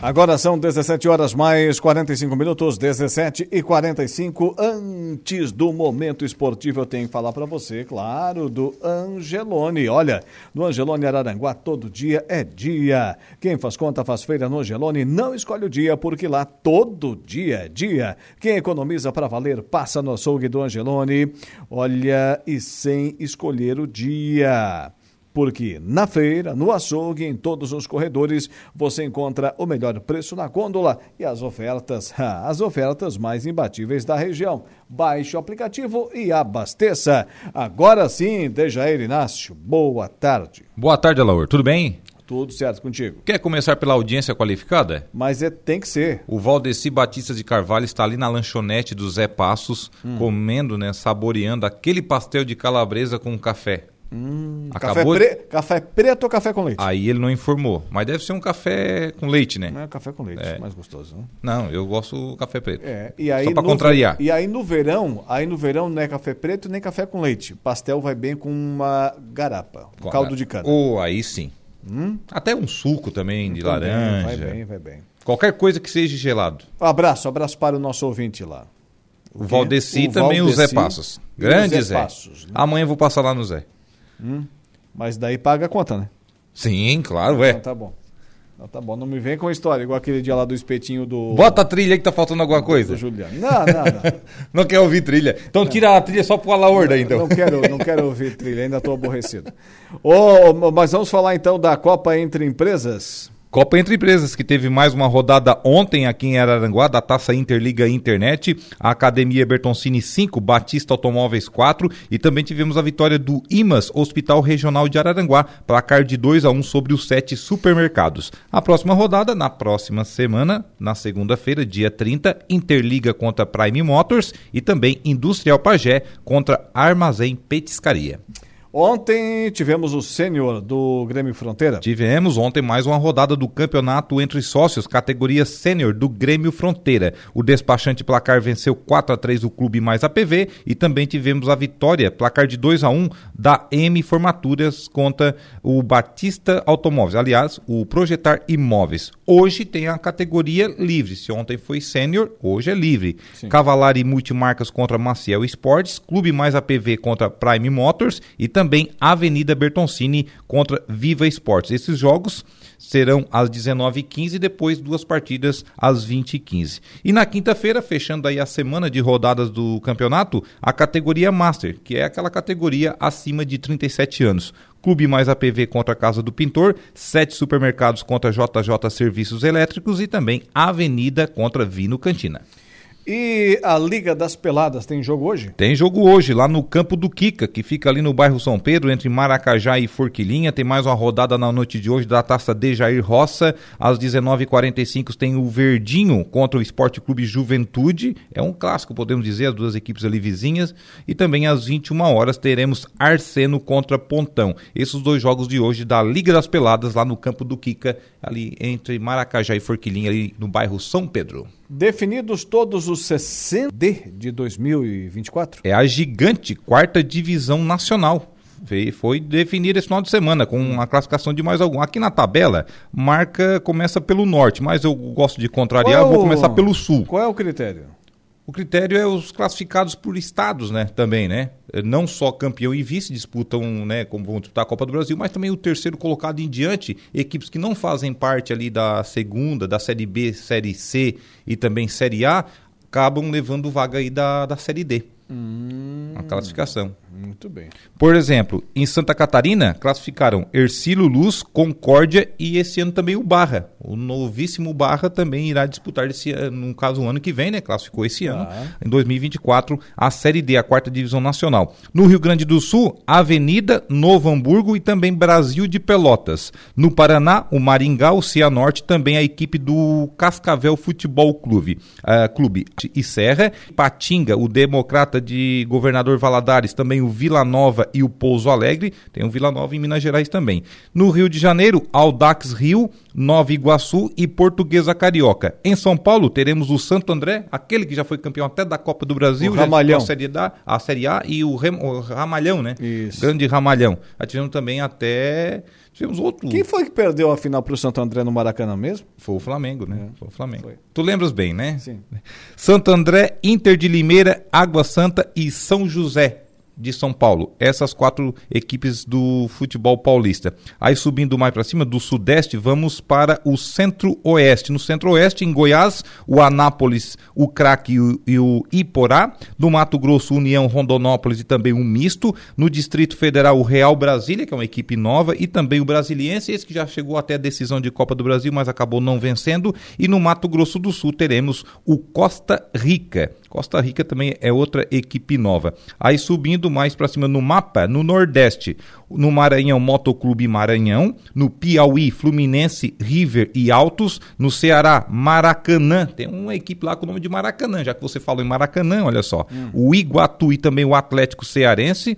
Agora são 17 horas mais 45 minutos, 17 e 45. Antes do momento esportivo, eu tenho que falar para você, claro, do Angelone. Olha, no Angelone Araranguá, todo dia é dia. Quem faz conta faz feira no Angelone, não escolhe o dia, porque lá todo dia é dia. Quem economiza para valer, passa no açougue do Angelone. Olha, e sem escolher o dia porque na feira, no açougue, em todos os corredores, você encontra o melhor preço na gôndola e as ofertas, as ofertas mais imbatíveis da região. Baixe o aplicativo e abasteça. Agora sim, Dejair Inácio, boa tarde. Boa tarde, Alaor. Tudo bem? Tudo certo contigo. Quer começar pela audiência qualificada? Mas é, tem que ser. O Valdeci Batista de Carvalho está ali na lanchonete do Zé Passos, hum. comendo, né, saboreando aquele pastel de calabresa com café. Hum, Acabou... café, pre... café preto ou café com leite? Aí ele não informou. Mas deve ser um café com leite, né? É café com leite, é. mais gostoso. Né? Não, eu gosto do café preto. É. E aí, Só para contrariar. E aí no verão, aí no verão não é café preto nem café com leite. Pastel vai bem com uma garapa, um caldo de cana. Ou oh, aí sim. Hum? Até um suco também de também, laranja. Vai bem, vai bem. Qualquer coisa que seja gelado. Um abraço, abraço para o nosso ouvinte lá. O, o Valdeci também Valdeci, o Zé Passos. Grande Zé. Zé. Passos, né? Amanhã eu vou passar lá no Zé. Hum? Mas daí paga a conta, né? Sim, claro, é. Então tá bom. Então tá bom, não me vem com história, igual aquele dia lá do espetinho do. Bota a trilha aí que tá faltando alguma coisa. Juliano. Não, não, não. não quer ouvir trilha. Então não. tira a trilha só pro Alaorda, então. Não quero, não quero ouvir trilha, ainda tô aborrecido. oh, mas vamos falar então da Copa entre Empresas. Copa Entre Empresas, que teve mais uma rodada ontem aqui em Araranguá, da Taça Interliga Internet, a Academia Bertoncini 5, Batista Automóveis 4 e também tivemos a vitória do IMAS, Hospital Regional de Araranguá, placar de 2 a 1 sobre os sete supermercados. A próxima rodada, na próxima semana, na segunda-feira, dia 30, Interliga contra Prime Motors e também Industrial Pagé contra Armazém Petiscaria. Ontem tivemos o sênior do Grêmio Fronteira. Tivemos ontem mais uma rodada do campeonato entre sócios, categoria sênior do Grêmio Fronteira. O despachante placar venceu 4 a 3 o clube mais APV e também tivemos a vitória, placar de 2 a 1 da M Formaturas contra o Batista Automóveis. Aliás, o Projetar Imóveis. Hoje tem a categoria livre. Se ontem foi sênior, hoje é livre. Sim. Cavalari Multimarcas contra Maciel Esportes, Clube mais APV contra Prime Motors e também Avenida Bertoncini contra Viva Esportes. Esses jogos serão às 19h15 e depois duas partidas às 20h15. E na quinta-feira, fechando aí a semana de rodadas do campeonato, a categoria Master, que é aquela categoria acima de 37 anos. Clube mais APV contra a Casa do Pintor, sete supermercados contra JJ Serviços Elétricos e também Avenida contra Vino Cantina. E a Liga das Peladas tem jogo hoje? Tem jogo hoje, lá no campo do Kika, que fica ali no bairro São Pedro, entre Maracajá e Forquilinha. Tem mais uma rodada na noite de hoje da taça de Jair Roça. Às 19h45 tem o Verdinho contra o Esporte Clube Juventude. É um clássico, podemos dizer, as duas equipes ali vizinhas. E também às 21 horas teremos Arseno contra Pontão. Esses dois jogos de hoje da Liga das Peladas, lá no campo do Kika, ali entre Maracajá e Forquilinha, ali no bairro São Pedro. Definidos todos os 60 de 2024? É a gigante quarta divisão nacional. Foi definida esse final de semana com a classificação de mais algum. Aqui na tabela, marca começa pelo norte, mas eu gosto de contrariar, Qual, vou começar pelo sul. Qual é o critério? O critério é os classificados por estados, né? Também, né? Não só campeão e vice disputam, né? Como vão disputar a Copa do Brasil, mas também o terceiro colocado em diante, equipes que não fazem parte ali da segunda, da Série B, Série C e também Série A, acabam levando vaga aí da, da Série D. Hum, a classificação. Muito bem. Por exemplo, em Santa Catarina, classificaram Ercílio Luz, Concórdia e esse ano também o Barra. O novíssimo Barra também irá disputar, esse, no caso, o ano que vem, né? Classificou esse ano, ah. em 2024, a Série D, a quarta divisão nacional. No Rio Grande do Sul, Avenida, Novo Hamburgo e também Brasil de Pelotas. No Paraná, o Maringá, o Cianorte, também a equipe do Cascavel Futebol Clube. Uh, Clube e Serra. Patinga, o Democrata de Governador Valadares, também o Vila Vila Nova e o Pouso Alegre. Tem o Vila Nova em Minas Gerais também. No Rio de Janeiro, Aldax Rio, Nova Iguaçu e Portuguesa Carioca. Em São Paulo, teremos o Santo André, aquele que já foi campeão até da Copa do Brasil, o Ramalhão. a Série, A, a Série A e o, Rem, o Ramalhão, né? Isso. Grande Ramalhão. Já tivemos também até. Tivemos outro. Quem foi que perdeu a final para o Santo André no Maracanã mesmo? Foi o Flamengo, né? É. Foi o Flamengo. Foi. Tu lembras bem, né? Sim. Santo André, Inter de Limeira, Água Santa e São José de São Paulo. Essas quatro equipes do futebol paulista. Aí subindo mais para cima, do sudeste, vamos para o centro-oeste. No centro-oeste, em Goiás, o Anápolis, o Craque e o, Iporá. Do Mato Grosso, União, Rondonópolis e também o Misto. No Distrito Federal, o Real Brasília, que é uma equipe nova, e também o Brasiliense, esse que já chegou até a decisão de Copa do Brasil, mas acabou não vencendo. E no Mato Grosso do Sul teremos o Costa Rica. Costa Rica também é outra equipe nova. Aí subindo mais para cima no mapa, no Nordeste, no Maranhão, Motoclube Maranhão, no Piauí, Fluminense, River e Altos, no Ceará, Maracanã, tem uma equipe lá com o nome de Maracanã, já que você falou em Maracanã, olha só. Hum. O Iguatu e também o Atlético Cearense.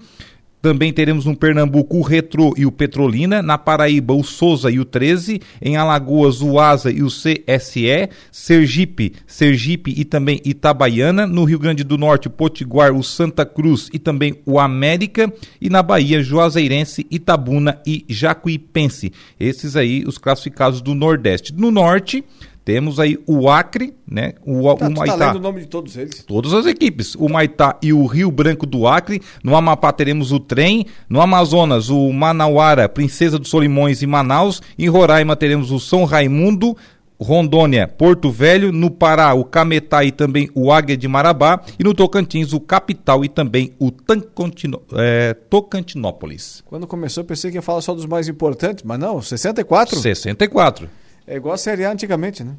Também teremos no Pernambuco o Retro e o Petrolina, na Paraíba o Souza e o 13, em Alagoas o Asa e o CSE, Sergipe, Sergipe e também Itabaiana, no Rio Grande do Norte o Potiguar, o Santa Cruz e também o América, e na Bahia Juazeirense, Itabuna e Jacuipense. Esses aí os classificados do Nordeste. No Norte temos aí o Acre, né? O, tá, o Maitá. Tá lendo o nome de todos eles. Todas as equipes. O Maitá e o Rio Branco do Acre. No Amapá teremos o Trem. No Amazonas, o Manauara, Princesa dos Solimões e Manaus. Em Roraima teremos o São Raimundo. Rondônia, Porto Velho, no Pará, o Cametá e também o Águia de Marabá, e no Tocantins, o Capital e também o Tancantino, é, Tocantinópolis. Quando começou, eu pensei que ia falar só dos mais importantes, mas não, 64? 64. É igual a Série A antigamente, né?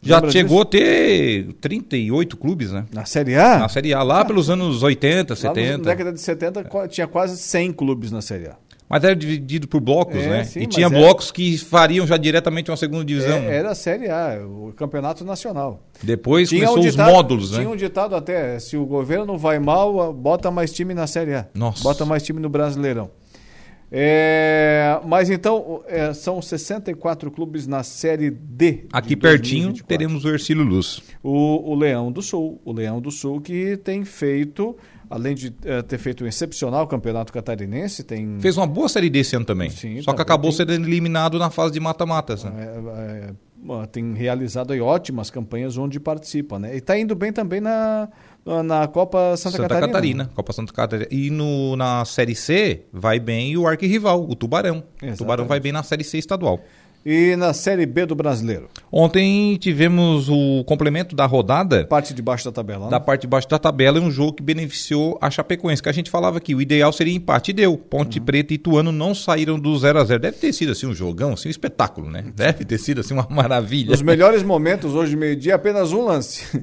Já Lembra chegou disso? a ter 38 clubes, né? Na Série A? Na Série A, lá ah, pelos anos 80, 70. Na década de 70 é. tinha quase 100 clubes na Série A. Mas era dividido por blocos, é, né? Sim, e tinha blocos era... que fariam já diretamente uma segunda divisão. É, era a Série A, o campeonato nacional. Depois tinha começou um ditado, os módulos, né? Tinha um ditado até, se o governo vai mal, bota mais time na Série A. Nossa. Bota mais time no Brasileirão. É, mas então, é, são 64 clubes na Série D. Aqui pertinho teremos o Ercílio Luz. O, o, Leão do Sul. O Leão do Sul que tem feito, além de é, ter feito um excepcional campeonato catarinense, tem. Fez uma boa Série D esse ano também. Sim, Só que acabou tem... sendo eliminado na fase de mata-matas. Né? É, é, tem realizado aí ótimas campanhas onde participa. Né? E está indo bem também na na Copa Santa, Santa Catarina. Catarina. Copa Santa Catarina. E no, na Série C vai bem o arquirrival, o Tubarão. Exatamente. O Tubarão vai bem na Série C estadual. E na Série B do Brasileiro? Ontem tivemos o complemento da rodada. Parte de baixo da tabela. Né? Da parte de baixo da tabela é um jogo que beneficiou a Chapecoense, que a gente falava que o ideal seria empate e deu. Ponte uhum. Preta e Ituano não saíram do 0 a 0 Deve ter sido assim um jogão, assim um espetáculo, né? Deve ter sido assim uma maravilha. Os melhores momentos hoje meio-dia, apenas um lance.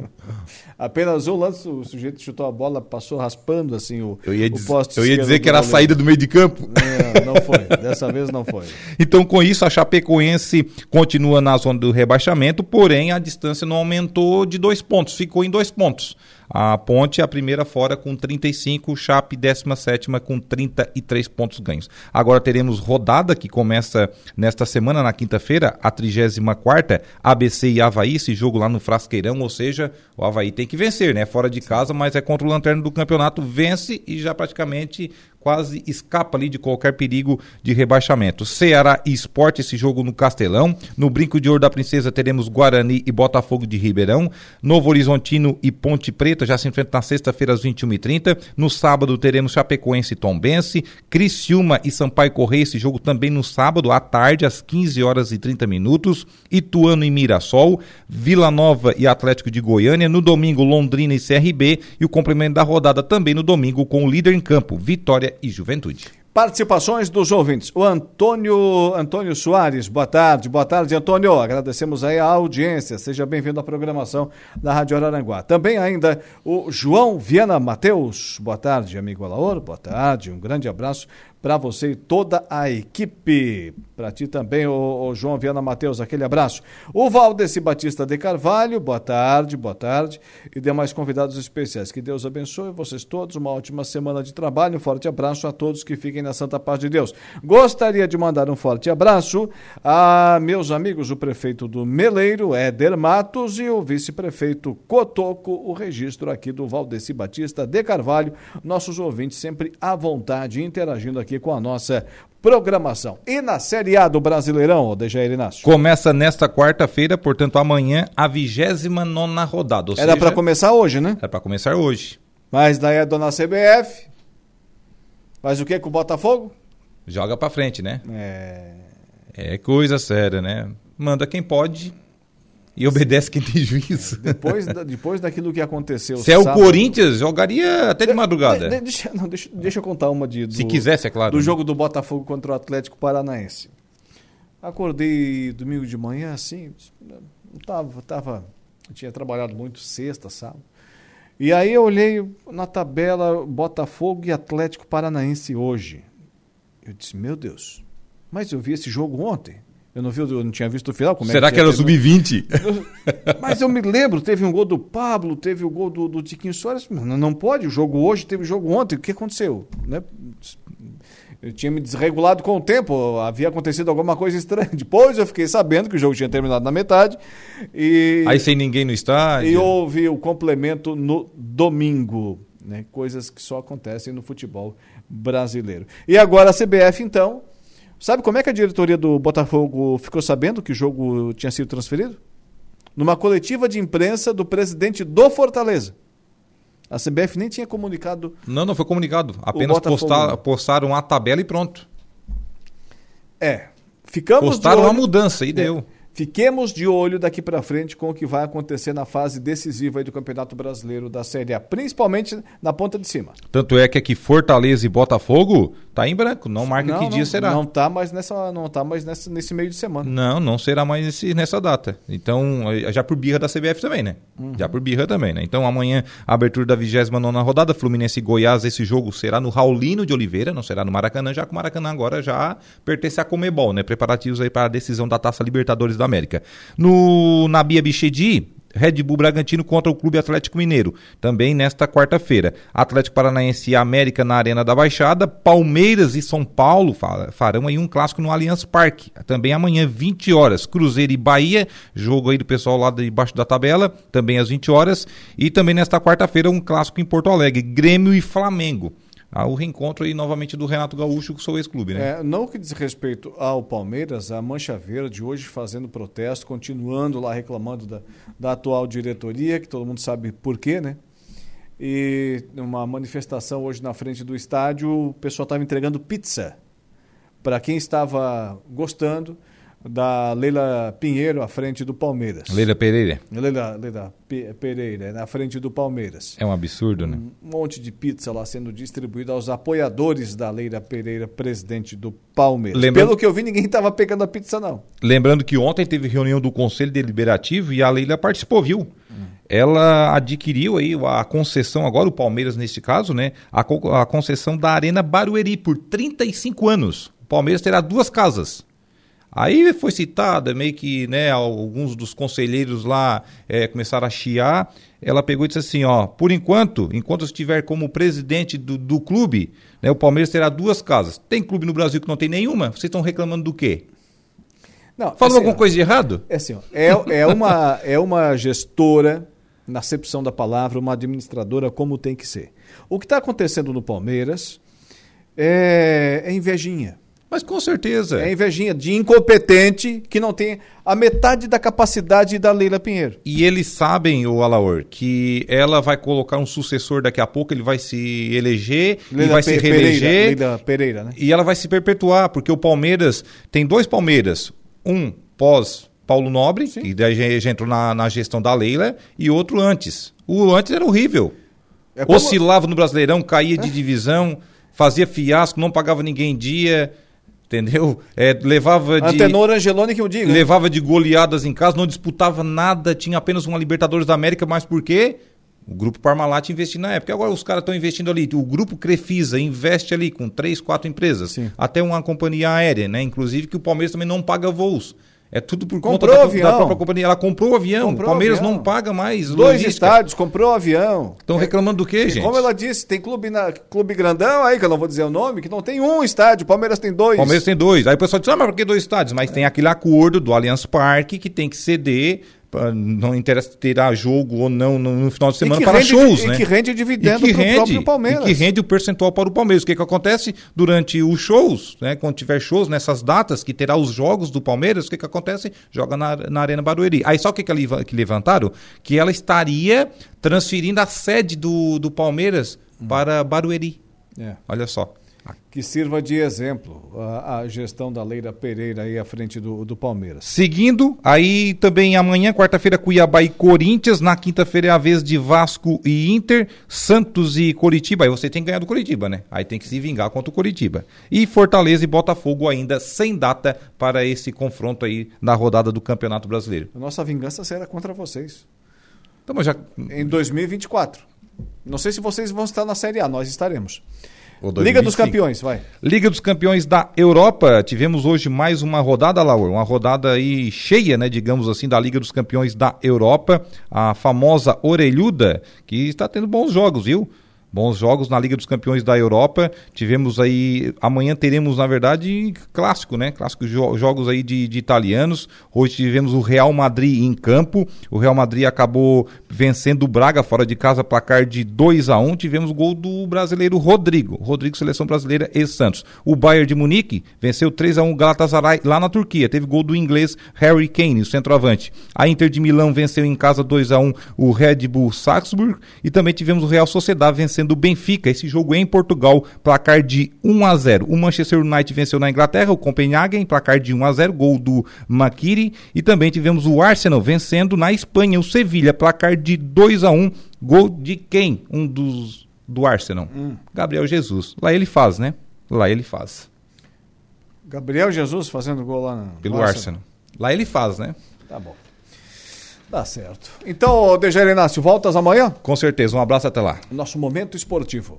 apenas um lance, o sujeito chutou a bola, passou raspando assim o, eu ia o poste. Eu ia dizer que era a saída do meio de campo. Não, não foi, dessa vez não foi. Então com isso a Chapecoense continua na zona do rebaixamento, porém a distância não aumentou de dois pontos, ficou em dois pontos. A Ponte é a primeira fora com 35, Chape 17 com 33 pontos ganhos. Agora teremos rodada que começa nesta semana, na quinta-feira, a 34 ABC e Havaí, esse jogo lá no Frasqueirão, ou seja, o Havaí tem que vencer, né? Fora de casa, mas é contra o Lanterna do campeonato, vence e já praticamente quase escapa ali de qualquer perigo de rebaixamento. Ceará e Esporte, esse jogo no Castelão. No Brinco de Ouro da Princesa teremos Guarani e Botafogo de Ribeirão. Novo Horizontino e Ponte Preta já se enfrentam na sexta-feira às 21h30. No sábado teremos Chapecoense e Tombense. Criciúma e Sampaio Correia, esse jogo também no sábado à tarde às 15 horas e 30 minutos. Ituano e Mirassol. Vila Nova e Atlético de Goiânia. No domingo Londrina e CRB e o complemento da rodada também no domingo com o líder em campo, Vitória e Juventude. Participações dos ouvintes. O Antônio Antônio Soares, boa tarde. Boa tarde, Antônio. Agradecemos aí a audiência. Seja bem-vindo à programação da Rádio Araranguá. Também ainda o João Viana Mateus. Boa tarde, amigo Alaor. Boa tarde. Um grande abraço para você e toda a equipe. Para ti também, o, o, João Viana Matheus, aquele abraço. O Valdeci Batista de Carvalho, boa tarde, boa tarde. E demais convidados especiais. Que Deus abençoe vocês todos. Uma ótima semana de trabalho. Um forte abraço a todos que fiquem na Santa Paz de Deus. Gostaria de mandar um forte abraço a meus amigos, o prefeito do Meleiro, Éder Matos, e o vice-prefeito Cotoco, o registro aqui do Valdeci Batista de Carvalho. Nossos ouvintes sempre à vontade, interagindo aqui com a nossa programação. E na Série A do Brasileirão, Dejair Inácio? Começa nesta quarta-feira, portanto, amanhã, a 29 rodada. Era para começar hoje, né? Era para começar hoje. Mas daí é dona CBF. Faz o que com o Botafogo? Joga para frente, né? É. É coisa séria, né? Manda quem pode e obedece quem tem juízo. Depois, depois daquilo que aconteceu. Se sábado, é o Corinthians, jogaria até de madrugada. De, de, deixa, não, deixa, deixa, eu contar uma de. Do, Se quisesse, é claro. Do né? jogo do Botafogo contra o Atlético Paranaense. Acordei domingo de manhã, assim, não tava, tava. Tinha trabalhado muito sexta, sábado. E aí eu olhei na tabela Botafogo e Atlético Paranaense hoje. Eu disse, meu Deus, mas eu vi esse jogo ontem. Eu não, vi, eu não tinha visto o final. Será é que, que era sub-20? Mas eu me lembro, teve um gol do Pablo, teve o gol do, do Tiquinho Soares. Não, não pode, o jogo hoje, teve o jogo ontem. O que aconteceu? Né? Eu tinha me desregulado com o tempo, havia acontecido alguma coisa estranha. Depois eu fiquei sabendo que o jogo tinha terminado na metade. E, Aí sem ninguém no estádio. E houve o complemento no domingo. Né? Coisas que só acontecem no futebol brasileiro. E agora a CBF, então, Sabe como é que a diretoria do Botafogo ficou sabendo que o jogo tinha sido transferido? Numa coletiva de imprensa do presidente do Fortaleza. A CBF nem tinha comunicado. Não, não foi comunicado. Apenas postar, postaram a tabela e pronto. É. Ficamos Postaram uma mudança e é. deu. Fiquemos de olho daqui para frente com o que vai acontecer na fase decisiva do Campeonato Brasileiro da Série A, principalmente na ponta de cima. Tanto é que aqui Fortaleza e Botafogo tá em branco, não marca não, que não, dia será. Não tá mais nessa, não tá mais nessa, nesse meio de semana. Não, não será mais nesse, nessa data. Então, já por birra da CBF também, né? Uhum. Já por birra também, né? Então, amanhã abertura da 29 rodada, Fluminense e Goiás, esse jogo será no Raulino de Oliveira, não será no Maracanã, já que o Maracanã agora já pertence a Comebol, né? Preparativos aí para a decisão da Taça Libertadores da América. No Nabia Bichedi, Red Bull Bragantino contra o Clube Atlético Mineiro, também nesta quarta-feira. Atlético Paranaense e América na Arena da Baixada, Palmeiras e São Paulo farão aí um clássico no Allianz Parque. Também amanhã, 20 horas, Cruzeiro e Bahia, jogo aí do pessoal lá debaixo da tabela, também às 20 horas. E também nesta quarta-feira, um clássico em Porto Alegre, Grêmio e Flamengo ao reencontro aí novamente do Renato Gaúcho com o seu ex-clube, né? É, não que diz respeito ao Palmeiras, a Mancha Verde hoje fazendo protesto, continuando lá reclamando da, da atual diretoria, que todo mundo sabe por quê, né? E uma manifestação hoje na frente do estádio, o pessoal estava entregando pizza para quem estava gostando da Leila Pinheiro à frente do Palmeiras. Leila Pereira. Leila, Leila Pereira, na frente do Palmeiras. É um absurdo, né? Um monte de pizza lá sendo distribuída aos apoiadores da Leila Pereira, presidente do Palmeiras. Lembrando... Pelo que eu vi, ninguém estava pegando a pizza, não. Lembrando que ontem teve reunião do Conselho Deliberativo e a Leila participou, viu? Hum. Ela adquiriu aí a concessão, agora o Palmeiras neste caso, né? A, a concessão da Arena Barueri por 35 anos. O Palmeiras terá duas casas Aí foi citada, meio que, né, alguns dos conselheiros lá é, começaram a chiar. Ela pegou e disse assim, ó, por enquanto, enquanto estiver como presidente do, do clube, né, o Palmeiras terá duas casas. Tem clube no Brasil que não tem nenhuma? Vocês estão reclamando do quê? Não, Falou assim, alguma coisa de errado? É assim, ó, é, é, uma, é uma gestora, na acepção da palavra, uma administradora como tem que ser. O que está acontecendo no Palmeiras é, é invejinha. Mas com certeza. É invejinha de incompetente que não tem a metade da capacidade da Leila Pinheiro. E eles sabem, o Alaor, que ela vai colocar um sucessor daqui a pouco, ele vai se eleger Leila e vai Pe se reeleger. Pereira, Leila Pereira, né? E ela vai se perpetuar, porque o Palmeiras tem dois Palmeiras. Um pós Paulo Nobre, Sim. que daí já entrou na, na gestão da Leila, e outro antes. O antes era horrível. É como... Oscilava no Brasileirão, caía de é. divisão, fazia fiasco, não pagava ninguém em dia entendeu? É, levava de. Antenor Angeloni que eu digo. Levava de goleadas em casa, não disputava nada, tinha apenas uma Libertadores da América, mas por quê? O grupo Parmalat investiu na época. Agora os caras estão investindo ali. O grupo Crefisa investe ali com três, quatro empresas. Sim. Até uma companhia aérea, né? Inclusive que o Palmeiras também não paga voos. É tudo por comprou conta da, da, própria companhia. Ela comprou o avião. Comprou o Palmeiras avião. não paga mais. Dois logística. estádios, comprou o avião. Estão é, reclamando do quê, gente? Como ela disse, tem clube, na, clube grandão aí, que eu não vou dizer o nome, que não tem um estádio. O Palmeiras tem dois. Palmeiras tem dois. Aí o pessoal diz, ah, mas por que dois estádios? Mas é. tem aquele acordo do Allianz Parque que tem que ceder não interessa terá jogo ou não no, final de semana para shows, né? E que rende dividendo para o próprio Palmeiras. E que rende o percentual para o Palmeiras. O que, que acontece durante os shows, né? Quando tiver shows nessas datas que terá os jogos do Palmeiras, o que, que acontece? Joga na, na Arena Barueri. Aí só o que, que, que levantaram? Que ela estaria transferindo a sede do, do Palmeiras hum. para Barueri. É. Olha só. Que sirva de exemplo a, a, gestão da Leira Pereira aí à frente do, do Palmeiras. Seguindo, aí também amanhã, quarta-feira, Cuiabá e Corinthians. Na quinta-feira é a vez de Vasco e Inter, Santos e Coritiba. Aí você tem que ganhar do Coritiba, né? Aí tem que se vingar contra o Coritiba. E Fortaleza e Botafogo ainda sem data para esse confronto aí na rodada do Campeonato Brasileiro. A nossa vingança será contra vocês. Então, já... Em 2024. Não sei se vocês vão estar na Série A, nós estaremos. Liga dos Campeões, vai. Liga dos Campeões da Europa. Tivemos hoje mais uma rodada, Laura, uma rodada aí cheia, né, digamos assim, da Liga dos Campeões da Europa, a famosa orelhuda, que está tendo bons jogos, viu? Bons jogos na Liga dos Campeões da Europa. Tivemos aí. Amanhã teremos, na verdade, clássico, né? Clássicos jo jogos aí de, de, italianos. Hoje tivemos o Real Madrid em campo. O Real Madrid acabou vencendo o Braga fora de casa, placar de 2 a 1 Tivemos o gol do brasileiro Rodrigo. Rodrigo, seleção brasileira e Santos. O Bayern de Munique venceu 3 a 1 Galatasaray lá na Turquia. Teve gol do inglês Harry Kane, o centroavante. A Inter de Milão venceu em casa 2 a 1 o Red Bull Salzburg. E também tivemos o Real Sociedade vencendo vencendo o Benfica. Esse jogo é em Portugal, placar de 1 a 0. O Manchester United venceu na Inglaterra, o Copenhagen, placar de 1 a 0, gol do Makiri. E também tivemos o Arsenal vencendo na Espanha, o Sevilha, placar de 2 a 1, gol de quem? Um dos do Arsenal. Hum. Gabriel Jesus. Lá ele faz, né? Lá ele faz. Gabriel Jesus fazendo gol lá no pelo Arsenal. Arsenal. Lá ele faz, né? Tá bom. Tá certo. Então, Dejair Inácio, voltas amanhã? Com certeza. Um abraço até lá. Nosso momento esportivo.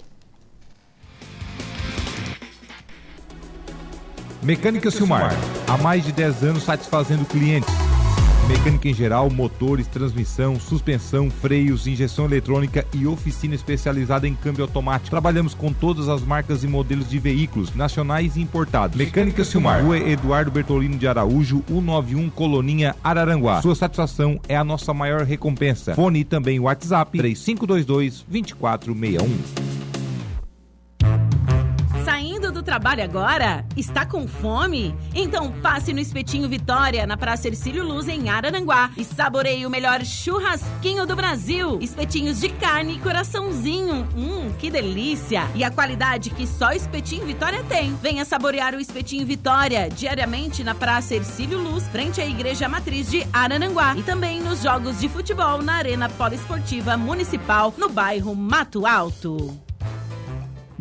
Mecânica Silmar. Há mais de 10 anos satisfazendo clientes Mecânica em geral, motores, transmissão, suspensão, freios, injeção eletrônica e oficina especializada em câmbio automático. Trabalhamos com todas as marcas e modelos de veículos, nacionais e importados. Mecânica Silmar, Rua Eduardo Bertolino de Araújo, 191 Coloninha, Araranguá. Sua satisfação é a nossa maior recompensa. Fone e também WhatsApp 3522 2461 do trabalho agora? Está com fome? Então passe no Espetinho Vitória, na Praça Ercílio Luz, em Araranguá. E saboreie o melhor churrasquinho do Brasil. Espetinhos de carne e coraçãozinho. Hum, que delícia! E a qualidade que só Espetinho Vitória tem. Venha saborear o Espetinho Vitória, diariamente na Praça Ercílio Luz, frente à Igreja Matriz de Araranguá. E também nos jogos de futebol na Arena Poliesportiva Municipal, no bairro Mato Alto.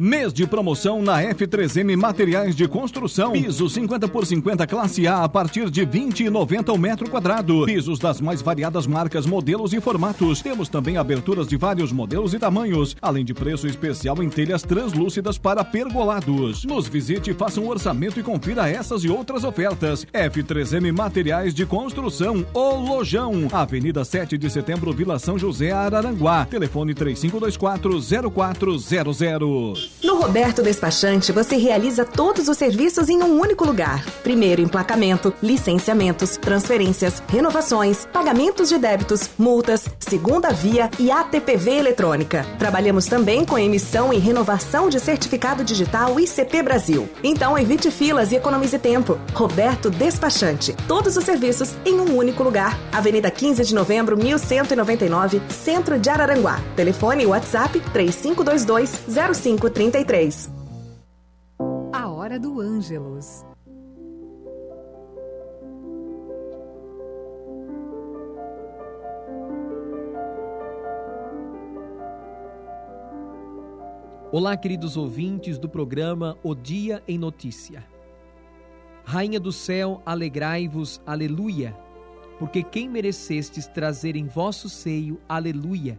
Mês de promoção na F3M Materiais de Construção. Piso 50 por 50 classe A a partir de 20,90 o metro quadrado. Pisos das mais variadas marcas, modelos e formatos. Temos também aberturas de vários modelos e tamanhos, além de preço especial em telhas translúcidas para pergolados. Nos visite, faça um orçamento e confira essas e outras ofertas. F3M Materiais de Construção, O Lojão, Avenida 7 de Setembro, Vila São José, Araranguá. Telefone 3524 0400. No Roberto Despachante, você realiza todos os serviços em um único lugar. Primeiro, emplacamento, licenciamentos, transferências, renovações, pagamentos de débitos, multas, segunda via e ATPV eletrônica. Trabalhamos também com emissão e renovação de certificado digital ICP Brasil. Então, evite filas e economize tempo. Roberto Despachante. Todos os serviços em um único lugar. Avenida 15 de Novembro, 1199, Centro de Araranguá. Telefone WhatsApp 3522 05 33. A Hora do Ângelos. Olá, queridos ouvintes do programa O Dia em Notícia. Rainha do céu, alegrai-vos, aleluia, porque quem merecestes trazer em vosso seio, aleluia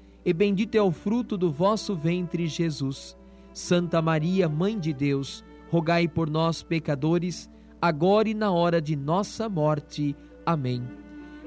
e bendito é o fruto do vosso ventre, Jesus. Santa Maria, Mãe de Deus, rogai por nós, pecadores, agora e na hora de nossa morte. Amém.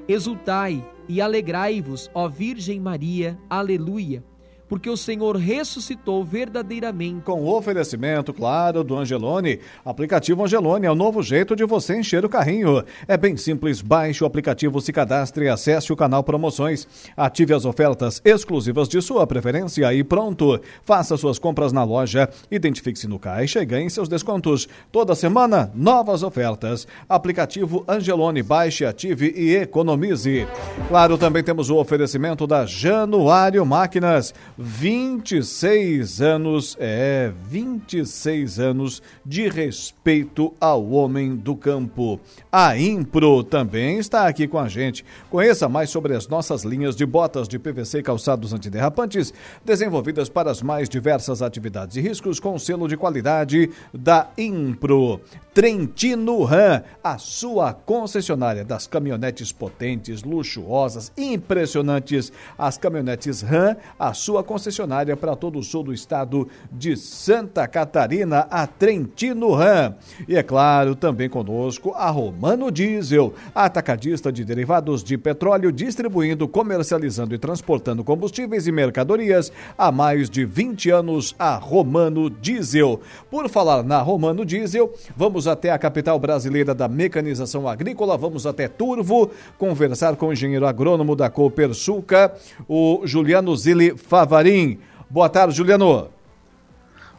Exultai e alegrai-vos, ó Virgem Maria. Aleluia porque o Senhor ressuscitou verdadeiramente. Com o oferecimento, claro, do Angelone. Aplicativo Angelone é o novo jeito de você encher o carrinho. É bem simples, baixe o aplicativo, se cadastre acesse o canal Promoções. Ative as ofertas exclusivas de sua preferência e pronto. Faça suas compras na loja, identifique-se no caixa e ganhe seus descontos. Toda semana, novas ofertas. Aplicativo Angelone, baixe, ative e economize. Claro, também temos o oferecimento da Januário Máquinas 26 anos, é, 26 anos de respeito ao homem do campo. A Impro também está aqui com a gente. Conheça mais sobre as nossas linhas de botas de PVC e calçados antiderrapantes, desenvolvidas para as mais diversas atividades e riscos com selo de qualidade da Impro. Trentino Ram, a sua concessionária das caminhonetes potentes, luxuosas, impressionantes. As caminhonetes Ram, a sua concessionária para todo o sul do estado de Santa Catarina, a Trentino Ram. E é claro, também conosco a Romano Diesel, atacadista de derivados de petróleo, distribuindo, comercializando e transportando combustíveis e mercadorias há mais de 20 anos, a Romano Diesel. Por falar na Romano Diesel, vamos até a capital brasileira da mecanização agrícola, vamos até Turvo, conversar com o engenheiro agrônomo da Copersuca, o Juliano Zili Favarim. Boa tarde, Juliano.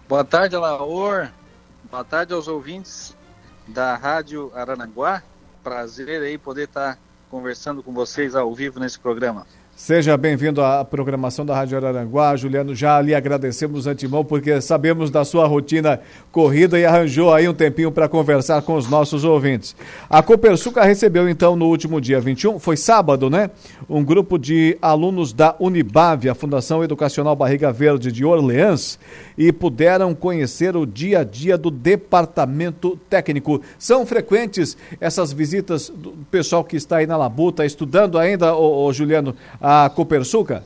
Boa tarde, Alaor. Boa tarde aos ouvintes da Rádio Aranaguá. Prazer aí poder estar conversando com vocês ao vivo nesse programa. Seja bem-vindo à programação da Rádio Araranguá. Juliano, já lhe agradecemos antemão porque sabemos da sua rotina corrida e arranjou aí um tempinho para conversar com os nossos ouvintes. A Copersuca recebeu então no último dia 21, foi sábado, né? Um grupo de alunos da Unibave, a Fundação Educacional Barriga Verde de Orleans, e puderam conhecer o dia a dia do departamento técnico. São frequentes essas visitas do pessoal que está aí na Labuta, estudando ainda, ô, ô Juliano, a Copersuca?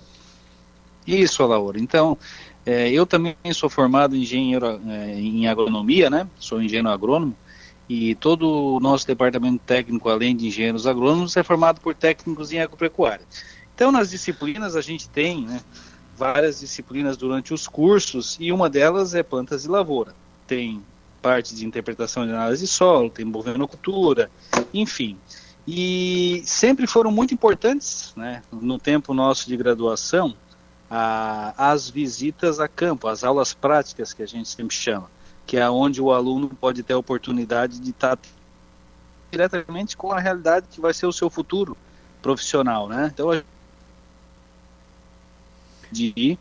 Isso, Laura. Então, é, eu também sou formado em engenheiro é, em agronomia, né? Sou engenheiro agrônomo e todo o nosso departamento técnico, além de engenheiros agrônomos, é formado por técnicos em agropecuária. Então, nas disciplinas a gente tem, né, várias disciplinas durante os cursos e uma delas é plantas de lavoura. Tem parte de interpretação de análise de solo, tem bovinocultura, enfim e sempre foram muito importantes, né, no tempo nosso de graduação, a, as visitas a campo, as aulas práticas que a gente sempre chama, que é onde o aluno pode ter a oportunidade de estar diretamente com a realidade que vai ser o seu futuro profissional, né? Então a gente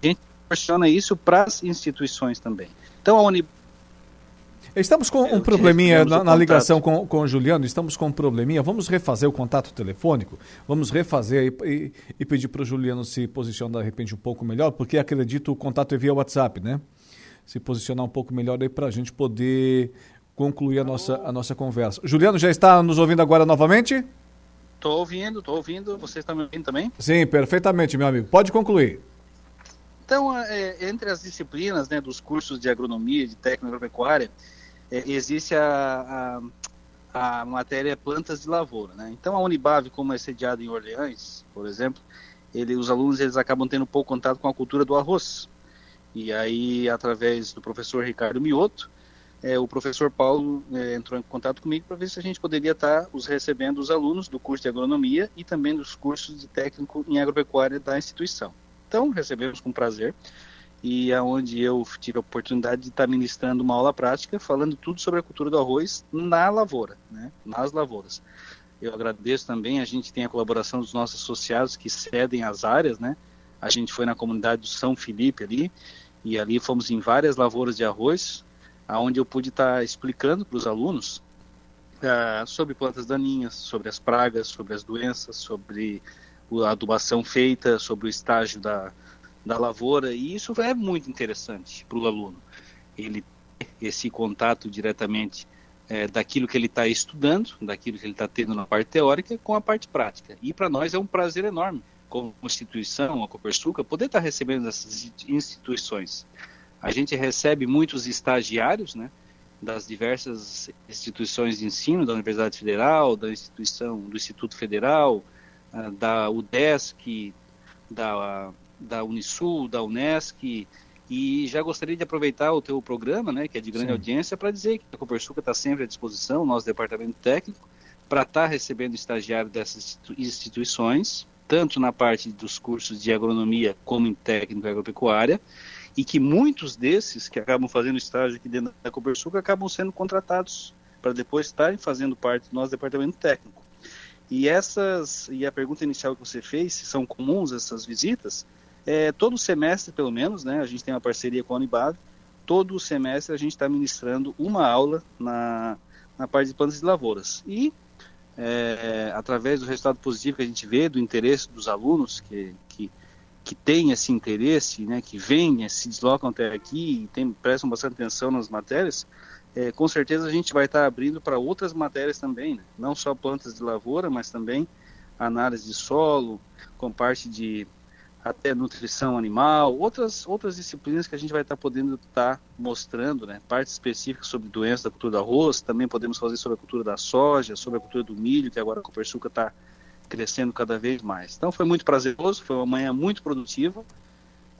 proporciona isso para as instituições também. Então a Unip Estamos com um probleminha na, na ligação com, com o Juliano, estamos com um probleminha. Vamos refazer o contato telefônico, vamos refazer e, e, e pedir para o Juliano se posicionar de repente um pouco melhor, porque acredito o contato é via WhatsApp, né? Se posicionar um pouco melhor aí para a gente poder concluir a nossa, a nossa conversa. Juliano, já está nos ouvindo agora novamente? Estou ouvindo, estou ouvindo. Vocês estão me ouvindo também? Sim, perfeitamente, meu amigo. Pode concluir. Então, é, entre as disciplinas né, dos cursos de agronomia, de técnica agropecuária, é, existe a, a, a, matéria plantas de lavoura. Né? Então a Unibave, como é sediada em Orleans, por exemplo, ele, os alunos eles acabam tendo pouco contato com a cultura do arroz. E aí, através do professor Ricardo Mioto, é, o professor Paulo é, entrou em contato comigo para ver se a gente poderia estar os recebendo os alunos do curso de agronomia e também dos cursos de técnico em agropecuária da instituição. Então, recebemos com prazer e aonde eu tive a oportunidade de estar ministrando uma aula prática falando tudo sobre a cultura do arroz na lavoura, né, nas lavouras. Eu agradeço também, a gente tem a colaboração dos nossos associados que cedem as áreas, né, a gente foi na comunidade do São Felipe ali, e ali fomos em várias lavouras de arroz, aonde eu pude estar explicando para os alunos uh, sobre plantas daninhas, sobre as pragas, sobre as doenças, sobre a adubação feita, sobre o estágio da, da lavoura, e isso é muito interessante para o aluno. Ele esse contato diretamente é, daquilo que ele está estudando, daquilo que ele está tendo na parte teórica, com a parte prática. E para nós é um prazer enorme, como instituição, a Copersuca, poder estar tá recebendo essas instituições. A gente recebe muitos estagiários, né? das diversas instituições de ensino da Universidade Federal, da instituição do Instituto Federal, ah, da UDESC, da, da Unisul, da Unesc, e já gostaria de aproveitar o teu programa, né, que é de grande Sim. audiência, para dizer que a Copersuca está sempre à disposição, nosso departamento técnico, para estar tá recebendo estagiário dessas instituições, tanto na parte dos cursos de agronomia como em técnico agropecuária, e que muitos desses que acabam fazendo estágio aqui dentro da Copersuca acabam sendo contratados para depois estarem fazendo parte do nosso departamento técnico. E essas e a pergunta inicial que você fez, se são comuns essas visitas, é, todo semestre pelo menos, né? A gente tem uma parceria com a Unibab, todo semestre a gente está ministrando uma aula na, na parte de plantas de lavouras. E é, através do resultado positivo que a gente vê, do interesse dos alunos que, que que têm esse interesse, né, que vêm, se deslocam até aqui e tem, prestam bastante atenção nas matérias, é, com certeza a gente vai estar abrindo para outras matérias também, né? não só plantas de lavoura, mas também análise de solo, com parte de até nutrição animal, outras outras disciplinas que a gente vai estar podendo estar mostrando, né, partes específicas sobre doenças da cultura do arroz, também podemos fazer sobre a cultura da soja, sobre a cultura do milho, que agora a Copersuca está crescendo cada vez mais. Então foi muito prazeroso, foi uma manhã muito produtiva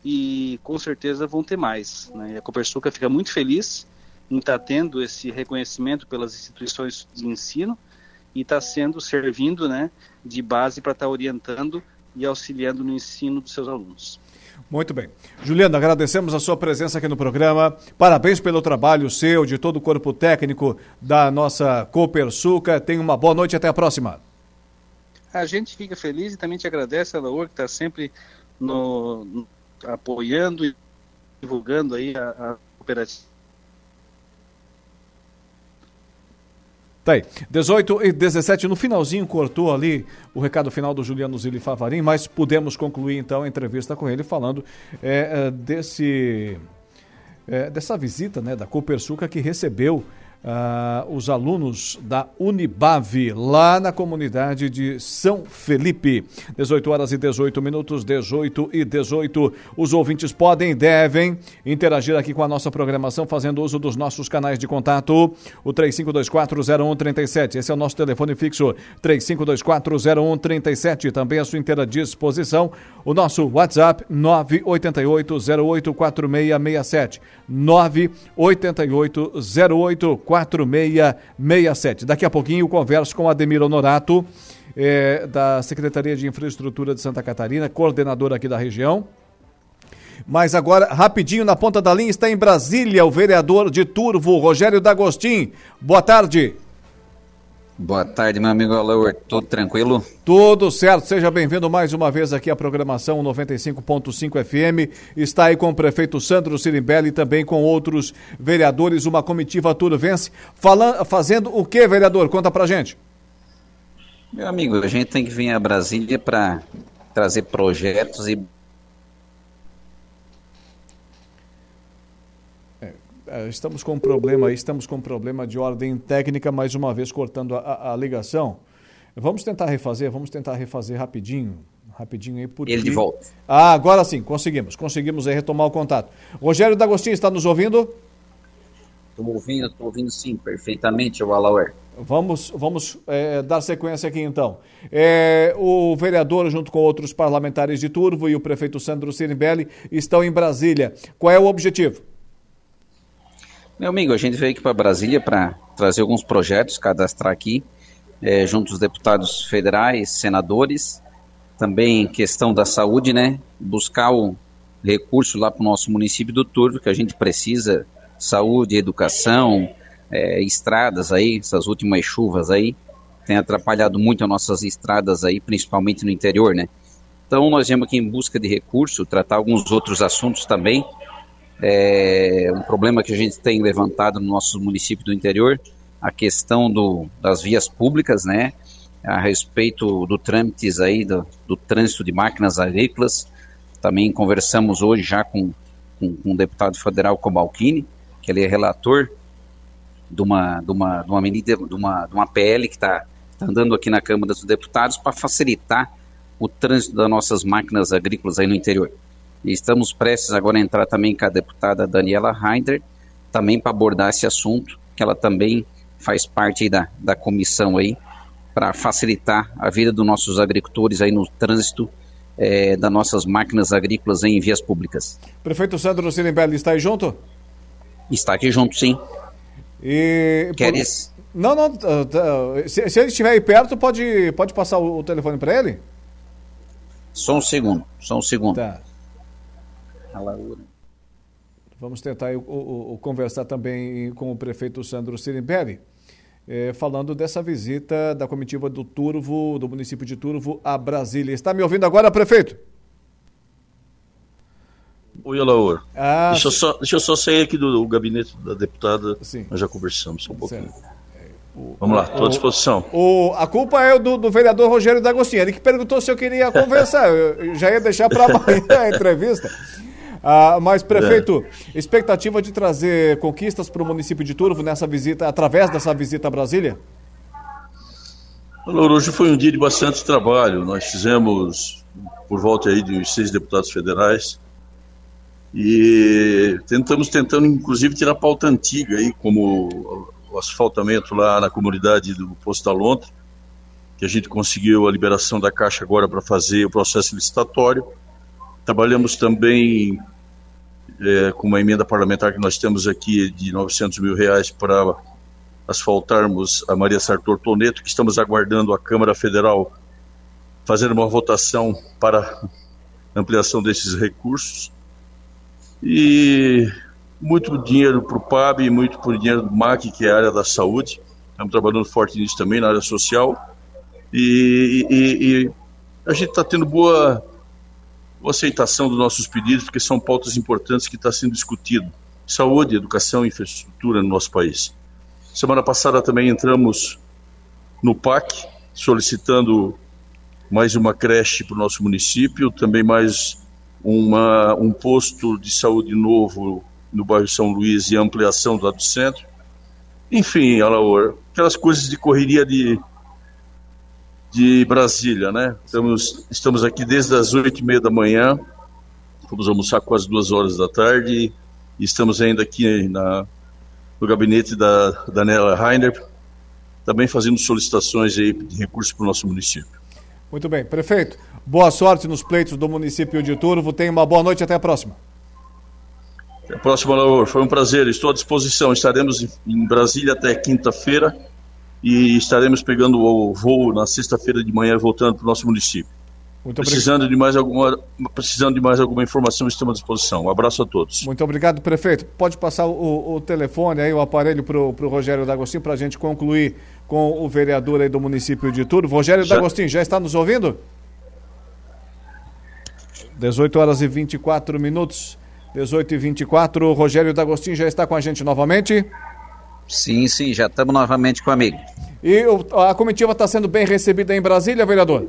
e com certeza vão ter mais. Né? E a Copersuca fica muito feliz em estar tá tendo esse reconhecimento pelas instituições de ensino e está sendo servindo né, de base para estar tá orientando e auxiliando no ensino dos seus alunos. Muito bem. Juliana, agradecemos a sua presença aqui no programa. Parabéns pelo trabalho seu, de todo o corpo técnico da nossa Copersuca. Tenha uma boa noite e até a próxima a gente fica feliz e também te agradece, Alaor, que está sempre no, no, apoiando e divulgando aí a, a cooperativa. Tá aí. 18 e 17, no finalzinho cortou ali o recado final do Juliano Zilli Favarim, mas pudemos concluir então a entrevista com ele falando é, desse, é, dessa visita né, da Copersuca que recebeu uh, os alunos da Unibave, lá na comunidade de São Felipe. 18 horas e 18 minutos, 18 e 18. Os ouvintes podem e devem interagir aqui com a nossa programação, fazendo uso dos nossos canais de contato. O 35240137, esse é o nosso telefone fixo, 35240137. Também à sua inteira disposição, o nosso WhatsApp, 988084667. 988084667. 4667. Daqui a pouquinho eu converso com Ademir Honorato, é, da Secretaria de Infraestrutura de Santa Catarina, coordenador aqui da região. Mas agora, rapidinho, na ponta da linha está em Brasília o vereador de Turvo, Rogério D'Agostin. Boa tarde. Boa tarde, meu amigo Alaur. Tudo tranquilo? Tudo certo. Seja bem-vindo mais uma vez aqui à programação 95.5 FM. Está aí com o prefeito Sandro Sirimbelli e também com outros vereadores, uma comitiva turvense. Falando, fazendo o que, vereador? Conta pra gente. Meu amigo, a gente tem que vir a Brasília para trazer projetos e estamos com um problema aí, estamos com um problema de ordem técnica, mais uma vez cortando a, a ligação. Vamos tentar refazer, vamos tentar refazer rapidinho, rapidinho aí. Porque... Ele de volta. Ah, agora sim, conseguimos, conseguimos retomar o contato. Rogério D'Agostinho, está nos ouvindo? Estou ouvindo, estou ouvindo sim, perfeitamente, o Alauer. Vamos, vamos é, dar sequência aqui então. É, o vereador, junto com outros parlamentares de Turvo e o prefeito Sandro Sirimbelli, estão em Brasília. Qual é o objetivo? Meu amigo, a gente veio aqui para Brasília para trazer alguns projetos, cadastrar aqui, é, junto aos deputados federais, senadores, também questão da saúde, né? Buscar o recurso lá para o nosso município do Turvo, que a gente precisa, saúde, educação, é, estradas aí, essas últimas chuvas aí, tem atrapalhado muito as nossas estradas aí, principalmente no interior, né? Então, nós viemos aqui em busca de recurso, tratar alguns outros assuntos também. É um problema que a gente tem levantado no nosso município do interior, a questão do, das vias públicas, né? A respeito do trâmites aí, do, do trânsito de máquinas agrícolas. Também conversamos hoje já com, com, com o deputado federal Cobalcini, que ele é relator de uma, de uma, de uma medida, de uma, de uma PL que está tá andando aqui na Câmara dos Deputados para facilitar o trânsito das nossas máquinas agrícolas aí no interior. E estamos prestes agora a entrar também com a deputada Daniela Heider, também para abordar esse assunto, que ela também faz parte da, da comissão aí, para facilitar a vida dos nossos agricultores aí no trânsito é, das nossas máquinas agrícolas em vias públicas. Prefeito Sandro Sirimbelli está aí junto? Está aqui junto, sim. E Queres? Não, não. Se, se, ele estiver aí perto, pode, pode passar o, o telefone para ele? Só um segundo, só um segundo. Tá. Vamos tentar o, o, o, conversar também com o prefeito Sandro Sirimbelli, eh, falando dessa visita da comitiva do Turvo, do município de Turvo, a Brasília. Está me ouvindo agora, prefeito? Oi, Alaor. Ah, deixa, eu só, deixa eu só sair aqui do, do gabinete da deputada. Sim. Nós já conversamos um pouquinho. O, Vamos lá, estou à disposição. O, a culpa é do, do vereador Rogério D'Agostinho. Ele que perguntou se eu queria conversar. eu já ia deixar para amanhã a entrevista. Ah, mas, prefeito, é. expectativa de trazer conquistas para o município de Turvo nessa visita, através dessa visita a Brasília? Hoje foi um dia de bastante trabalho. Nós fizemos por volta aí de uns seis deputados federais e tentamos tentando inclusive tirar pauta antiga aí, como o asfaltamento lá na comunidade do Posto da Lontra, que a gente conseguiu a liberação da Caixa agora para fazer o processo licitatório. Trabalhamos também é, com uma emenda parlamentar que nós temos aqui de 900 mil reais para asfaltarmos a Maria Sartor Toneto, que estamos aguardando a Câmara Federal fazer uma votação para ampliação desses recursos. E muito dinheiro para o PAB, muito por dinheiro do MAC, que é a área da saúde. Estamos trabalhando forte nisso também, na área social. E, e, e a gente está tendo boa, boa aceitação dos nossos pedidos, porque são pautas importantes que estão sendo discutido. Saúde, educação e infraestrutura no nosso país. Semana passada também entramos no PAC, solicitando mais uma creche para o nosso município, também mais uma, um posto de saúde novo no bairro São Luís e ampliação do lado do centro. Enfim, Alaor, aquelas coisas de correria de, de Brasília, né? Estamos, estamos aqui desde as oito e meia da manhã, fomos almoçar quase duas horas da tarde e estamos ainda aqui na, no gabinete da Daniela Heiner, também fazendo solicitações aí de recursos para o nosso município. Muito bem, prefeito, boa sorte nos pleitos do município de Turvo, tenha uma boa noite, até a próxima. Até a próxima, Laura. Foi um prazer. Estou à disposição. Estaremos em Brasília até quinta-feira e estaremos pegando o voo na sexta-feira de manhã voltando para o nosso município. Muito precisando de mais alguma precisando de mais alguma informação estamos à disposição. Um abraço a todos. Muito obrigado, prefeito. Pode passar o, o telefone aí, o aparelho para o Rogério D'Agostinho para a gente concluir com o vereador aí do município de Turvo. Rogério já... D'Agostinho, já está nos ouvindo? 18 horas e 24 minutos. 18 e 24 Rogério D'Agostinho já está com a gente novamente? Sim, sim, já estamos novamente com o amigo. E a comitiva está sendo bem recebida em Brasília, vereador?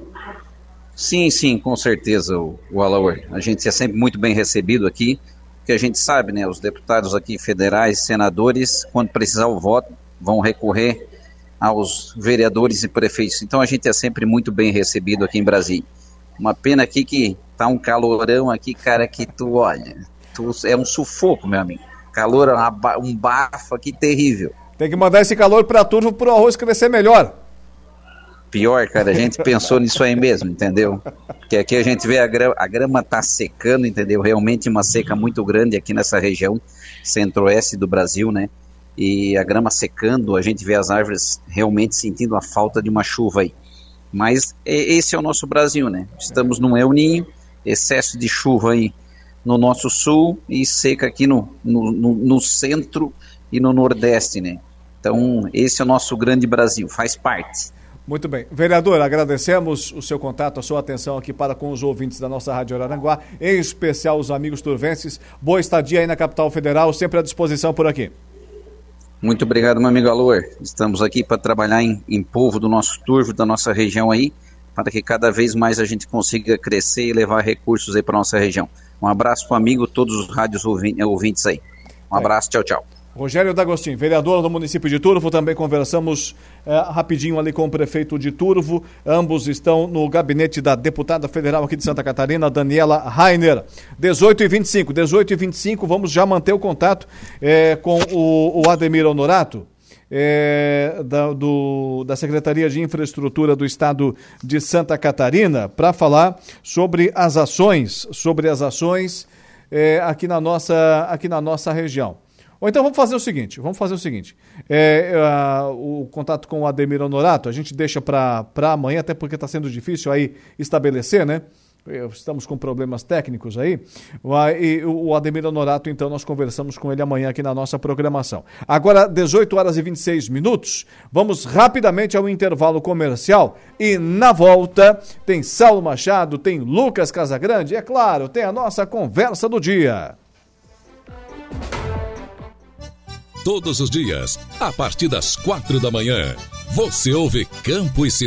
Sim, sim, com certeza, o, o Alaor. A gente é sempre muito bem recebido aqui, porque a gente sabe, né, os deputados aqui federais, senadores, quando precisar o voto, vão recorrer aos vereadores e prefeitos. Então a gente é sempre muito bem recebido aqui em Brasília. Uma pena aqui que tá um calorão aqui, cara, que tu olha, é um sufoco, meu amigo. Calor, um bafo aqui terrível. Tem que mandar esse calor para turvo para o arroz crescer melhor. Pior, cara, a gente pensou nisso aí mesmo, entendeu? Que aqui a gente vê a grama, a grama tá secando, entendeu? Realmente uma seca muito grande aqui nessa região centro-oeste do Brasil, né? E a grama secando, a gente vê as árvores realmente sentindo a falta de uma chuva aí. Mas esse é o nosso Brasil, né? Estamos num El Ninho, excesso de chuva aí no nosso sul e seca aqui no, no, no, no centro e no nordeste, né? Então, esse é o nosso grande Brasil, faz parte. Muito bem. Vereador, agradecemos o seu contato, a sua atenção aqui para com os ouvintes da nossa Rádio Araranguá, em especial os amigos turvenses. Boa estadia aí na capital federal, sempre à disposição por aqui. Muito obrigado, meu amigo Alor. Estamos aqui para trabalhar em, em povo do nosso turvo, da nossa região aí, para que cada vez mais a gente consiga crescer e levar recursos aí para nossa região. Um abraço para o amigo, todos os rádios ouvintes aí. Um abraço, tchau, tchau. Rogério D'Agostinho, vereador do município de Turvo, também conversamos é, rapidinho ali com o prefeito de Turvo. Ambos estão no gabinete da deputada federal aqui de Santa Catarina, Daniela Rainer. 18 e 25, 18 e 25, vamos já manter o contato é, com o, o Ademir Honorato. É, da, do, da Secretaria de Infraestrutura do Estado de Santa Catarina para falar sobre as ações, sobre as ações é, aqui, na nossa, aqui na nossa região. Ou então vamos fazer o seguinte, vamos fazer o seguinte, é, o contato com o Ademir Honorato a gente deixa para amanhã, até porque está sendo difícil aí estabelecer, né? Estamos com problemas técnicos aí. E o Ademir Honorato, então, nós conversamos com ele amanhã aqui na nossa programação. Agora, 18 horas e 26 minutos. Vamos rapidamente ao intervalo comercial. E na volta, tem Saulo Machado, tem Lucas Casagrande, é claro, tem a nossa conversa do dia. Todos os dias, a partir das quatro da manhã, você ouve Campo e Cidade.